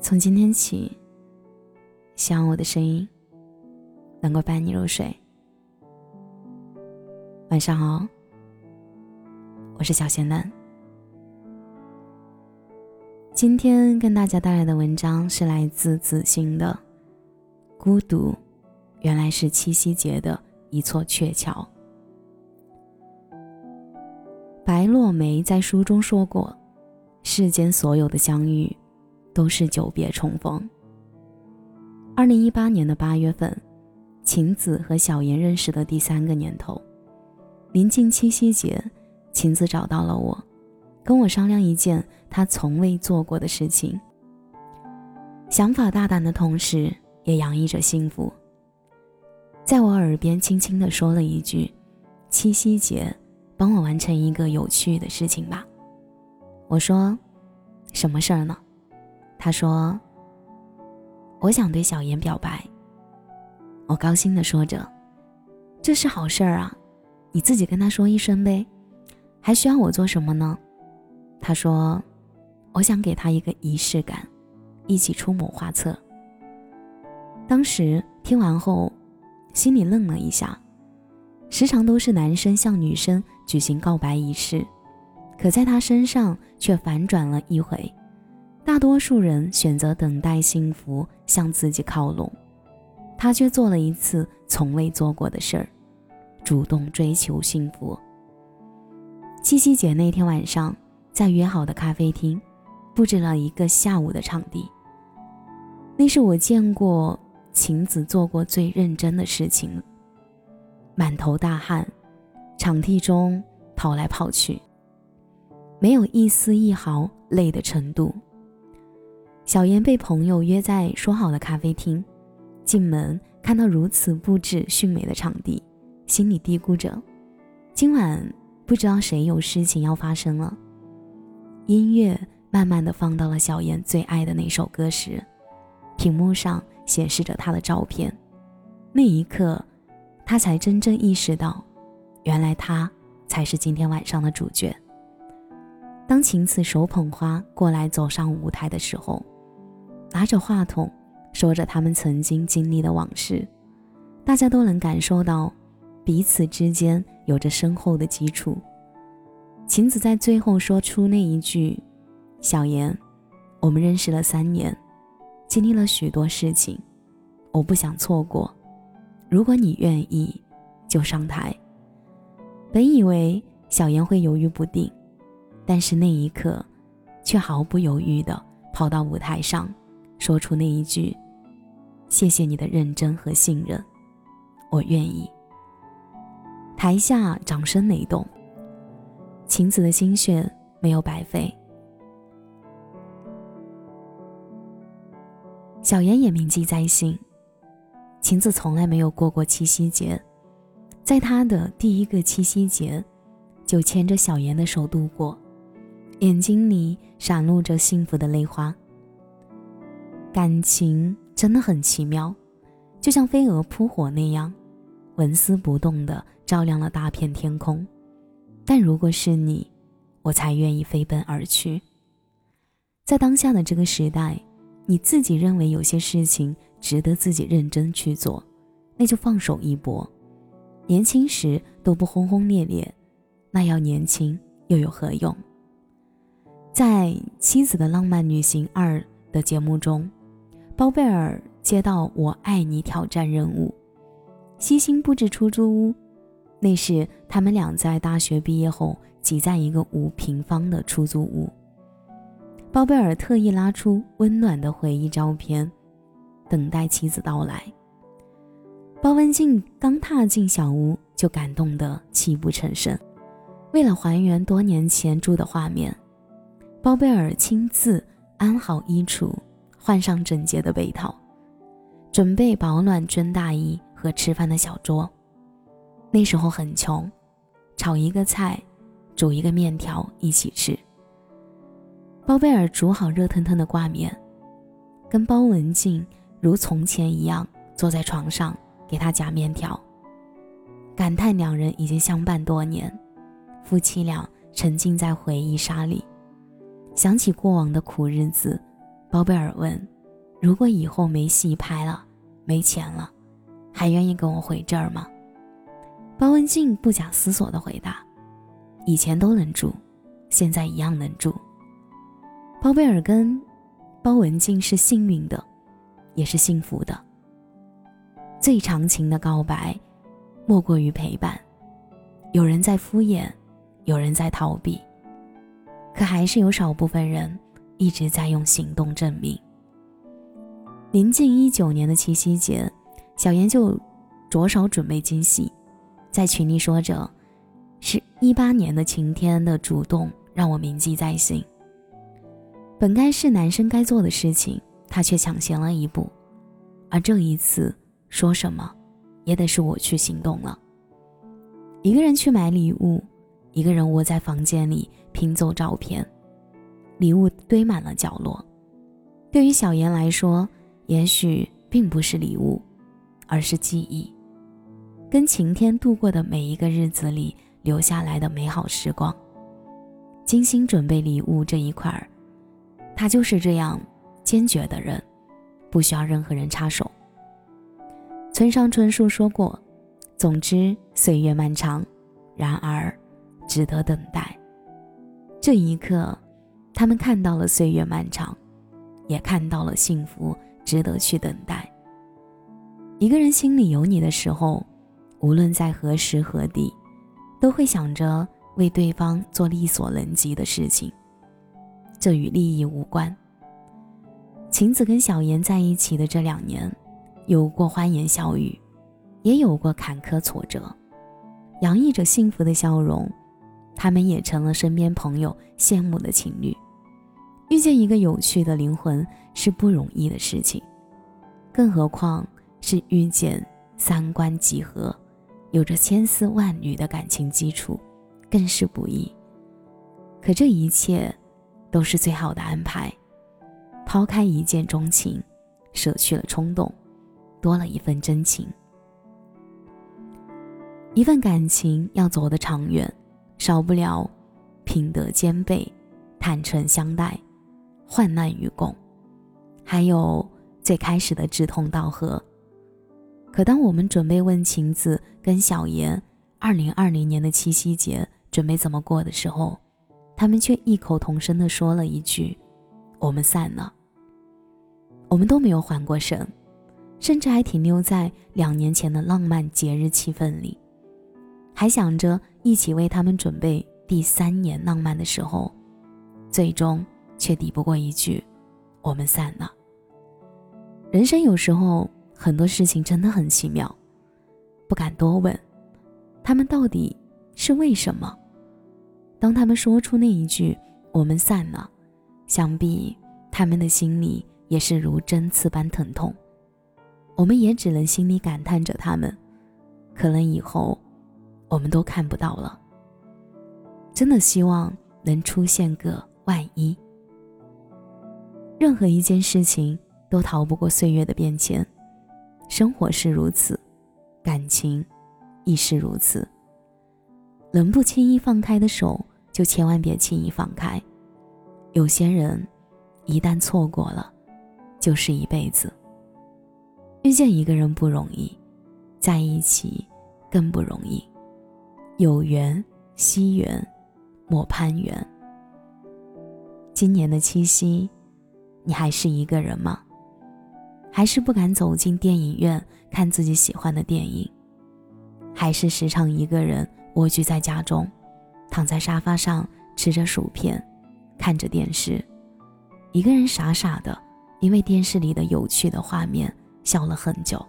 从今天起，希望我的声音能够伴你入睡。晚上好，我是小仙嫩。今天跟大家带来的文章是来自子欣的《孤独原来是七夕节的一座鹊桥》。白落梅在书中说过：“世间所有的相遇，都是久别重逢。”二零一八年的八月份，晴子和小妍认识的第三个年头。临近七夕节，晴子找到了我，跟我商量一件她从未做过的事情。想法大胆的同时，也洋溢着幸福。在我耳边轻轻地说了一句：“七夕节，帮我完成一个有趣的事情吧。”我说：“什么事儿呢？”他说：“我想对小妍表白。”我高兴地说着：“这是好事儿啊。”你自己跟他说一声呗，还需要我做什么呢？他说：“我想给他一个仪式感，一起出谋划策。”当时听完后，心里愣了一下。时常都是男生向女生举行告白仪式，可在他身上却反转了一回。大多数人选择等待幸福向自己靠拢，他却做了一次从未做过的事儿。主动追求幸福。七夕节那天晚上，在约好的咖啡厅，布置了一个下午的场地。那是我见过晴子做过最认真的事情。满头大汗，场地中跑来跑去，没有一丝一毫累的程度。小妍被朋友约在说好的咖啡厅，进门看到如此布置迅美的场地。心里嘀咕着，今晚不知道谁有事情要发生了。音乐慢慢的放到了小妍最爱的那首歌时，屏幕上显示着她的照片。那一刻，他才真正意识到，原来她才是今天晚上的主角。当晴子手捧花过来走上舞台的时候，拿着话筒说着他们曾经经历的往事，大家都能感受到。彼此之间有着深厚的基础。晴子在最后说出那一句：“小妍，我们认识了三年，经历了许多事情，我不想错过。如果你愿意，就上台。”本以为小妍会犹豫不定，但是那一刻，却毫不犹豫地跑到舞台上，说出那一句：“谢谢你的认真和信任，我愿意。”台下掌声雷动，晴子的心血没有白费。小妍也铭记在心，晴子从来没有过过七夕节，在她的第一个七夕节，就牵着小妍的手度过，眼睛里闪露着幸福的泪花。感情真的很奇妙，就像飞蛾扑火那样，纹丝不动的。照亮了大片天空，但如果是你，我才愿意飞奔而去。在当下的这个时代，你自己认为有些事情值得自己认真去做，那就放手一搏。年轻时都不轰轰烈烈，那要年轻又有何用？在《妻子的浪漫旅行二》的节目中，包贝尔接到“我爱你”挑战任务，悉心布置出租屋。那是他们俩在大学毕业后挤在一个五平方的出租屋。包贝尔特意拉出温暖的回忆照片，等待妻子到来。包文婧刚踏进小屋，就感动得泣不成声。为了还原多年前住的画面，包贝尔亲自安好衣橱，换上整洁的被套，准备保暖军大衣和吃饭的小桌。那时候很穷，炒一个菜，煮一个面条一起吃。包贝尔煮好热腾腾的挂面，跟包文婧如从前一样坐在床上给他夹面条，感叹两人已经相伴多年，夫妻俩沉浸在回忆杀里，想起过往的苦日子，包贝尔问：“如果以后没戏拍了，没钱了，还愿意跟我回这儿吗？”包文婧不假思索地回答：“以前都能住，现在一样能住。”包贝尔跟包文婧是幸运的，也是幸福的。最长情的告白，莫过于陪伴。有人在敷衍，有人在逃避，可还是有少部分人一直在用行动证明。临近一九年的七夕节，小妍就着手准备惊喜。在群里说着：“是一八年的晴天的主动让我铭记在心。本该是男生该做的事情，他却抢先了一步。而这一次，说什么，也得是我去行动了。一个人去买礼物，一个人窝在房间里拼凑照片，礼物堆满了角落。对于小妍来说，也许并不是礼物，而是记忆。”跟晴天度过的每一个日子里留下来的美好时光，精心准备礼物这一块儿，他就是这样坚决的人，不需要任何人插手。村上春树说过：“总之，岁月漫长，然而值得等待。”这一刻，他们看到了岁月漫长，也看到了幸福值得去等待。一个人心里有你的时候。无论在何时何地，都会想着为对方做力所能及的事情。这与利益无关。晴子跟小妍在一起的这两年，有过欢言笑语，也有过坎坷挫折，洋溢着幸福的笑容。他们也成了身边朋友羡慕的情侣。遇见一个有趣的灵魂是不容易的事情，更何况是遇见三观几合。有着千丝万缕的感情基础，更是不易。可这一切，都是最好的安排。抛开一见钟情，舍去了冲动，多了一份真情。一份感情要走得长远，少不了品德兼备、坦诚相待、患难与共，还有最开始的志同道合。可当我们准备问晴子跟小妍，二零二零年的七夕节准备怎么过的时候，他们却异口同声地说了一句：“我们散了。”我们都没有缓过神，甚至还停留在两年前的浪漫节日气氛里，还想着一起为他们准备第三年浪漫的时候，最终却抵不过一句：“我们散了。”人生有时候。很多事情真的很奇妙，不敢多问，他们到底是为什么？当他们说出那一句“我们散了”，想必他们的心里也是如针刺般疼痛。我们也只能心里感叹着他们，可能以后我们都看不到了。真的希望能出现个万一。任何一件事情都逃不过岁月的变迁。生活是如此，感情亦是如此。能不轻易放开的手，就千万别轻易放开。有些人，一旦错过了，就是一辈子。遇见一个人不容易，在一起更不容易。有缘惜缘，莫攀缘。今年的七夕，你还是一个人吗？还是不敢走进电影院看自己喜欢的电影，还是时常一个人蜗居在家中，躺在沙发上吃着薯片，看着电视，一个人傻傻的，因为电视里的有趣的画面笑了很久。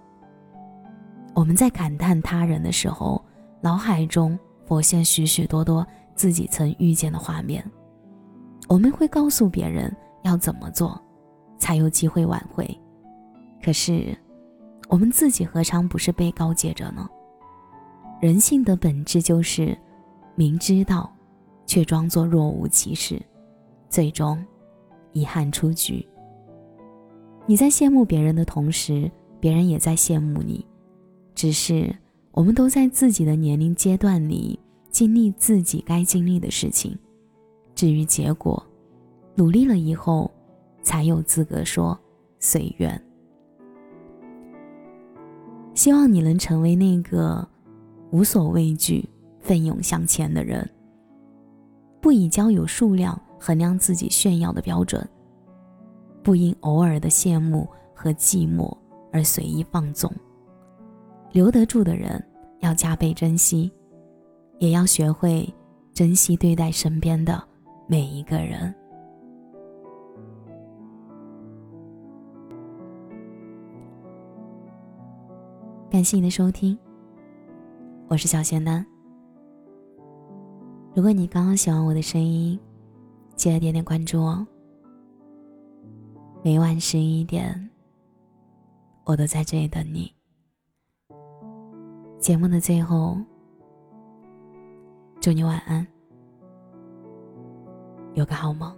我们在感叹他人的时候，脑海中浮现许许多多自己曾遇见的画面，我们会告诉别人要怎么做，才有机会挽回。可是，我们自己何尝不是被告诫着呢？人性的本质就是明知道，却装作若无其事，最终遗憾出局。你在羡慕别人的同时，别人也在羡慕你。只是我们都在自己的年龄阶段里经历自己该经历的事情。至于结果，努力了以后，才有资格说随缘。希望你能成为那个无所畏惧、奋勇向前的人，不以交友数量衡量自己炫耀的标准，不因偶尔的羡慕和寂寞而随意放纵。留得住的人要加倍珍惜，也要学会珍惜对待身边的每一个人。感谢你的收听，我是小仙丹。如果你刚刚喜欢我的声音，记得点点关注哦。每晚十一点，我都在这里等你。节目的最后，祝你晚安，有个好梦。